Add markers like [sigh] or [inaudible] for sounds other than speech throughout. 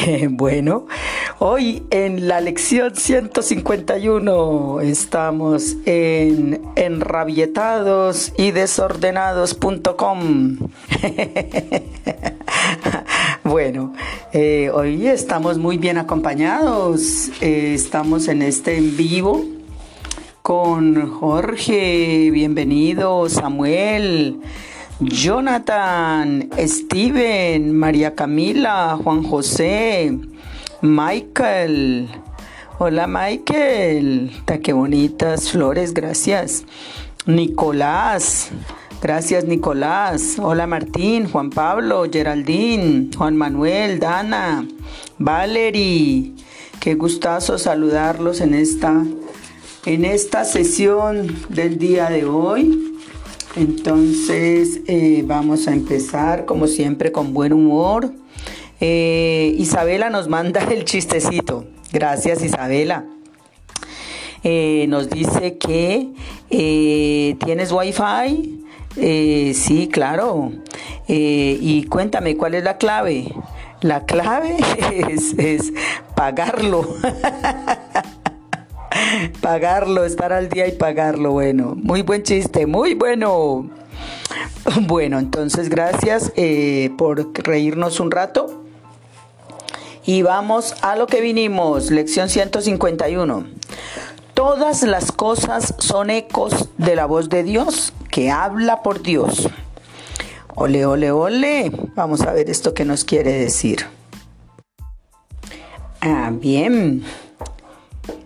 [laughs] Bueno, hoy en la lección 151 estamos en enrabietados y desordenados.com. [laughs] Bueno, eh, hoy estamos muy bien acompañados. Eh, estamos en este en vivo con Jorge, bienvenido, Samuel. Jonathan, Steven, María Camila, Juan José, Michael. Hola Michael, ta qué bonitas flores, gracias. Nicolás, gracias Nicolás. Hola Martín, Juan Pablo, Geraldine, Juan Manuel, Dana, Valerie. Qué gustazo saludarlos en esta, en esta sesión del día de hoy. Entonces eh, vamos a empezar como siempre con buen humor. Eh, Isabela nos manda el chistecito. Gracias Isabela. Eh, nos dice que tienes wifi. sí, claro. y cuéntame, ¿cuál es la clave? La clave [laughs] es, es pagarlo. [laughs] [laughs] pagarlo, estar al día y pagarlo. Bueno, muy buen chiste, muy bueno. Bueno, entonces gracias eh, por reírnos un rato. Y vamos a lo que vinimos, lección 151. Todas las cosas son ecos de la voz de Dios que habla por Dios. Ole, ole, ole. Vamos a ver esto que nos quiere decir. Ah, bien.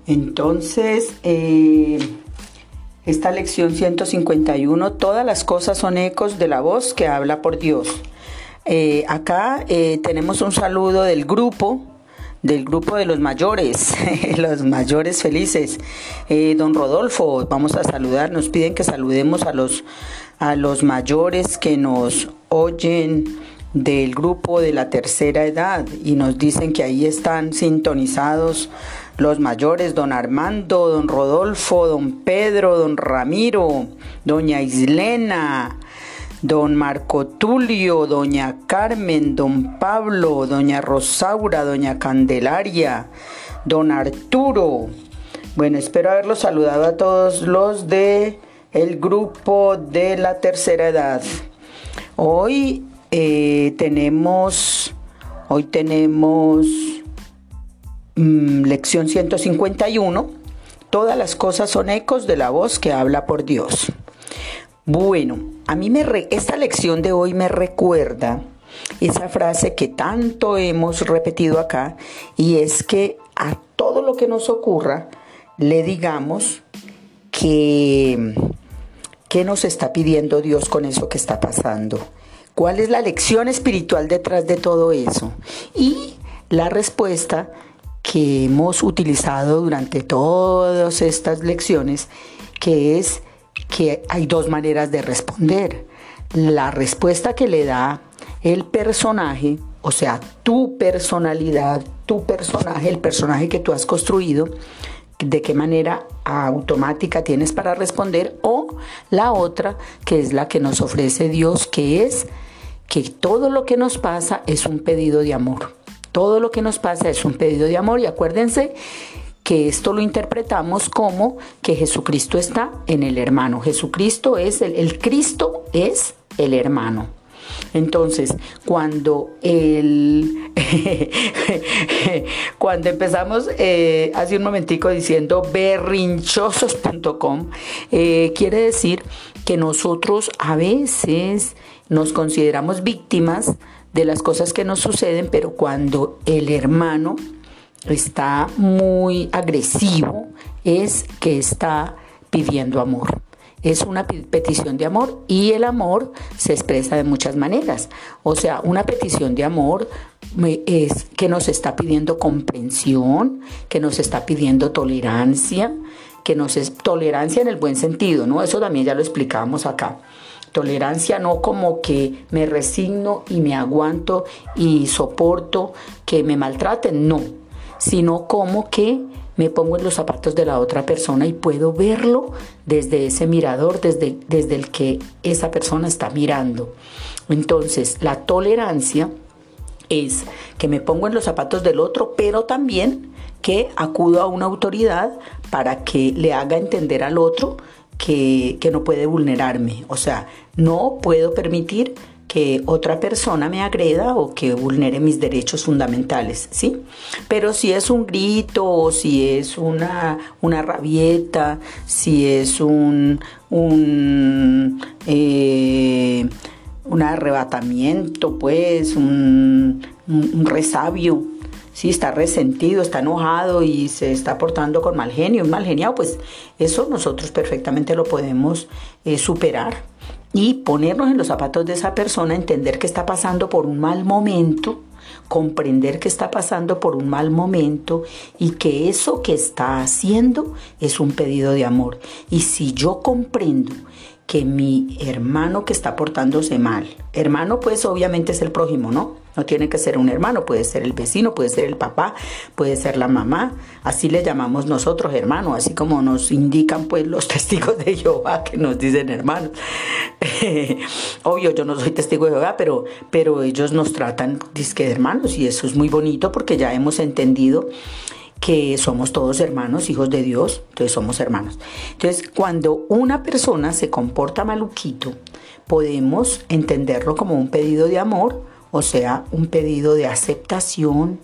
Entonces, eh, esta lección 151, todas las cosas son ecos de la voz que habla por Dios. Eh, acá eh, tenemos un saludo del grupo, del grupo de los mayores, [laughs] los mayores felices. don Rodolfo, vamos a saludar, nos piden que saludemos a los, a los mayores que nos oyen del grupo de la tercera edad y nos dicen que ahí están sintonizados los mayores, don Armando, don Rodolfo, don Pedro, don Ramiro, doña Islena, don Marco Tulio, doña Carmen, don Pablo, doña Rosaura, doña Candelaria, don Arturo. Bueno, espero haberlos saludado a todos los de el grupo de la tercera edad. Hoy eh, tenemos, hoy tenemos Mm, lección 151, todas las cosas son ecos de la voz que habla por Dios. Bueno, a mí me esta lección de hoy me recuerda esa frase que tanto hemos repetido acá y es que a todo lo que nos ocurra le digamos que qué nos está pidiendo Dios con eso que está pasando. ¿Cuál es la lección espiritual detrás de todo eso? Y la respuesta que hemos utilizado durante todas estas lecciones, que es que hay dos maneras de responder. La respuesta que le da el personaje, o sea, tu personalidad, tu personaje, el personaje que tú has construido, de qué manera automática tienes para responder, o la otra, que es la que nos ofrece Dios, que es que todo lo que nos pasa es un pedido de amor. Todo lo que nos pasa es un pedido de amor y acuérdense que esto lo interpretamos como que Jesucristo está en el hermano. Jesucristo es el, Cristo es el hermano. Entonces, cuando el [laughs] cuando empezamos eh, hace un momentico diciendo berrinchosos.com, eh, quiere decir que nosotros a veces nos consideramos víctimas de las cosas que nos suceden, pero cuando el hermano está muy agresivo, es que está pidiendo amor. Es una petición de amor y el amor se expresa de muchas maneras. O sea, una petición de amor es que nos está pidiendo comprensión, que nos está pidiendo tolerancia, que nos es tolerancia en el buen sentido, ¿no? Eso también ya lo explicamos acá. Tolerancia no como que me resigno y me aguanto y soporto que me maltraten, no, sino como que me pongo en los zapatos de la otra persona y puedo verlo desde ese mirador, desde, desde el que esa persona está mirando. Entonces, la tolerancia es que me pongo en los zapatos del otro, pero también que acudo a una autoridad para que le haga entender al otro que, que no puede vulnerarme. O sea, no puedo permitir que otra persona me agreda o que vulnere mis derechos fundamentales, ¿sí? Pero si es un grito o si es una, una rabieta, si es un, un, eh, un arrebatamiento, pues, un, un resabio, si está resentido, está enojado y se está portando con mal genio, un mal geniado, pues eso nosotros perfectamente lo podemos eh, superar y ponernos en los zapatos de esa persona, entender que está pasando por un mal momento, comprender que está pasando por un mal momento y que eso que está haciendo es un pedido de amor. Y si yo comprendo que mi hermano que está portándose mal, hermano pues obviamente es el prójimo, ¿no? No tiene que ser un hermano, puede ser el vecino, puede ser el papá, puede ser la mamá. Así le llamamos nosotros hermano, así como nos indican pues los [laughs] testigos de Jehová que nos dicen hermanos. [laughs] Obvio, yo no soy testigo de Jehová, pero, pero ellos nos tratan disque de hermanos y eso es muy bonito porque ya hemos entendido que somos todos hermanos, hijos de Dios, entonces somos hermanos. Entonces, cuando una persona se comporta maluquito, podemos entenderlo como un pedido de amor, o sea, un pedido de aceptación,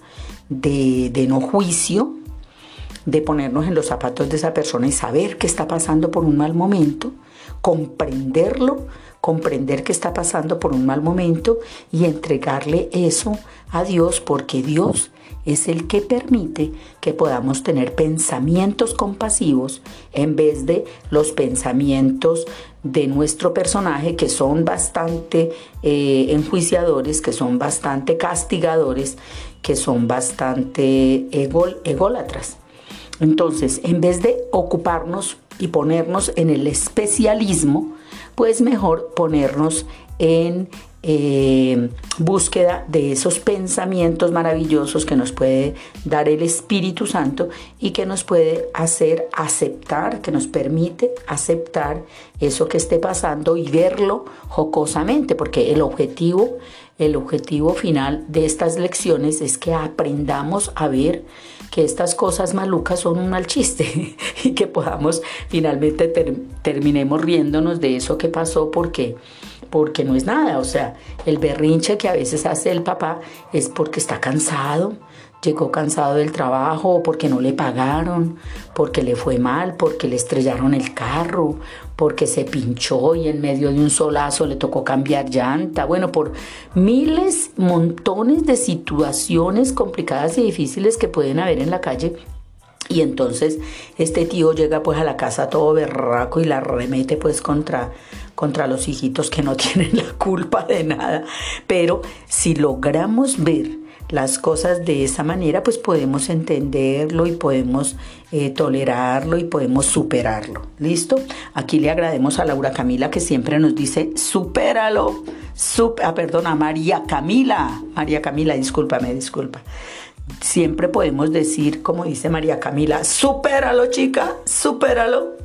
de, de no juicio, de ponernos en los zapatos de esa persona y saber que está pasando por un mal momento, comprenderlo, comprender que está pasando por un mal momento y entregarle eso a Dios porque Dios es el que permite que podamos tener pensamientos compasivos en vez de los pensamientos de nuestro personaje que son bastante eh, enjuiciadores, que son bastante castigadores, que son bastante ególatras. Entonces, en vez de ocuparnos y ponernos en el especialismo, pues mejor ponernos en eh, búsqueda de esos pensamientos maravillosos que nos puede dar el Espíritu Santo y que nos puede hacer aceptar, que nos permite aceptar eso que esté pasando y verlo jocosamente, porque el objetivo, el objetivo final de estas lecciones es que aprendamos a ver que estas cosas malucas son un mal chiste [laughs] y que podamos finalmente terminemos riéndonos de eso que pasó porque porque no es nada, o sea, el berrinche que a veces hace el papá es porque está cansado, llegó cansado del trabajo, porque no le pagaron, porque le fue mal, porque le estrellaron el carro, porque se pinchó y en medio de un solazo le tocó cambiar llanta. Bueno, por miles, montones de situaciones complicadas y difíciles que pueden haber en la calle. Y entonces este tío llega pues a la casa todo berraco y la remete pues contra contra los hijitos que no [laughs] tienen la culpa de nada. Pero si logramos ver las cosas de esa manera, pues podemos entenderlo y podemos eh, tolerarlo y podemos superarlo. ¿Listo? Aquí le agradecemos a Laura Camila que siempre nos dice, supéralo. ah, perdón, a María Camila. María Camila, discúlpame, disculpa. Siempre podemos decir, como dice María Camila, supéralo, chica, supéralo.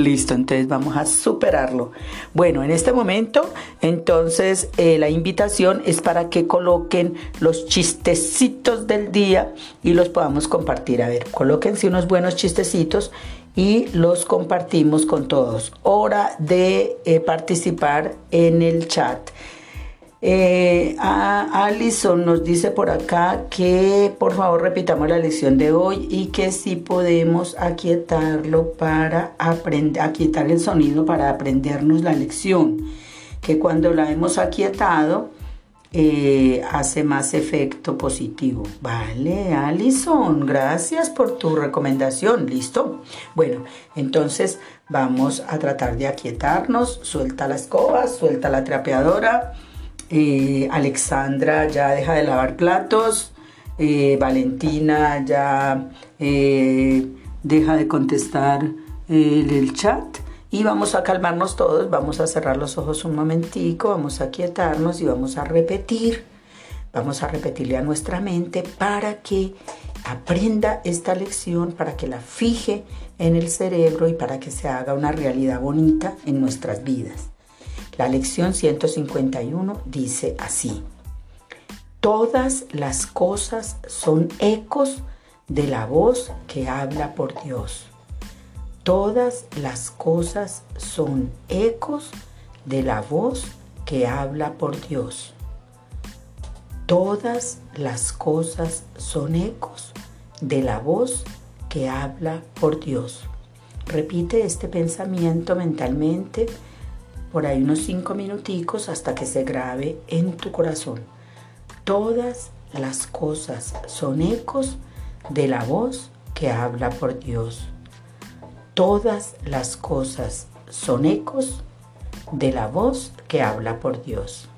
Listo, entonces vamos a superarlo. Bueno, en este momento, entonces eh, la invitación es para que coloquen los chistecitos del día y los podamos compartir. A ver, colóquense unos buenos chistecitos y los compartimos con todos. Hora de eh, participar en el chat. Eh, Alison nos dice por acá que por favor repitamos la lección de hoy y que si podemos aquietarlo para aprender, aquietar el sonido para aprendernos la lección. Que cuando la hemos aquietado eh, hace más efecto positivo. Vale, Alison, gracias por tu recomendación. ¿Listo? Bueno, entonces vamos a tratar de aquietarnos. Suelta la escoba, suelta la trapeadora. Eh, Alexandra ya deja de lavar platos, eh, Valentina ya eh, deja de contestar el chat y vamos a calmarnos todos, vamos a cerrar los ojos un momentico, vamos a quietarnos y vamos a repetir, vamos a repetirle a nuestra mente para que aprenda esta lección, para que la fije en el cerebro y para que se haga una realidad bonita en nuestras vidas. La lección 151 dice así. Todas las cosas son ecos de la voz que habla por Dios. Todas las cosas son ecos de la voz que habla por Dios. Todas las cosas son ecos de la voz que habla por Dios. Repite este pensamiento mentalmente por ahí unos cinco minuticos hasta que se grabe en tu corazón. Todas las cosas son ecos de la voz que habla por Dios. Todas las cosas son ecos de la voz que habla por Dios.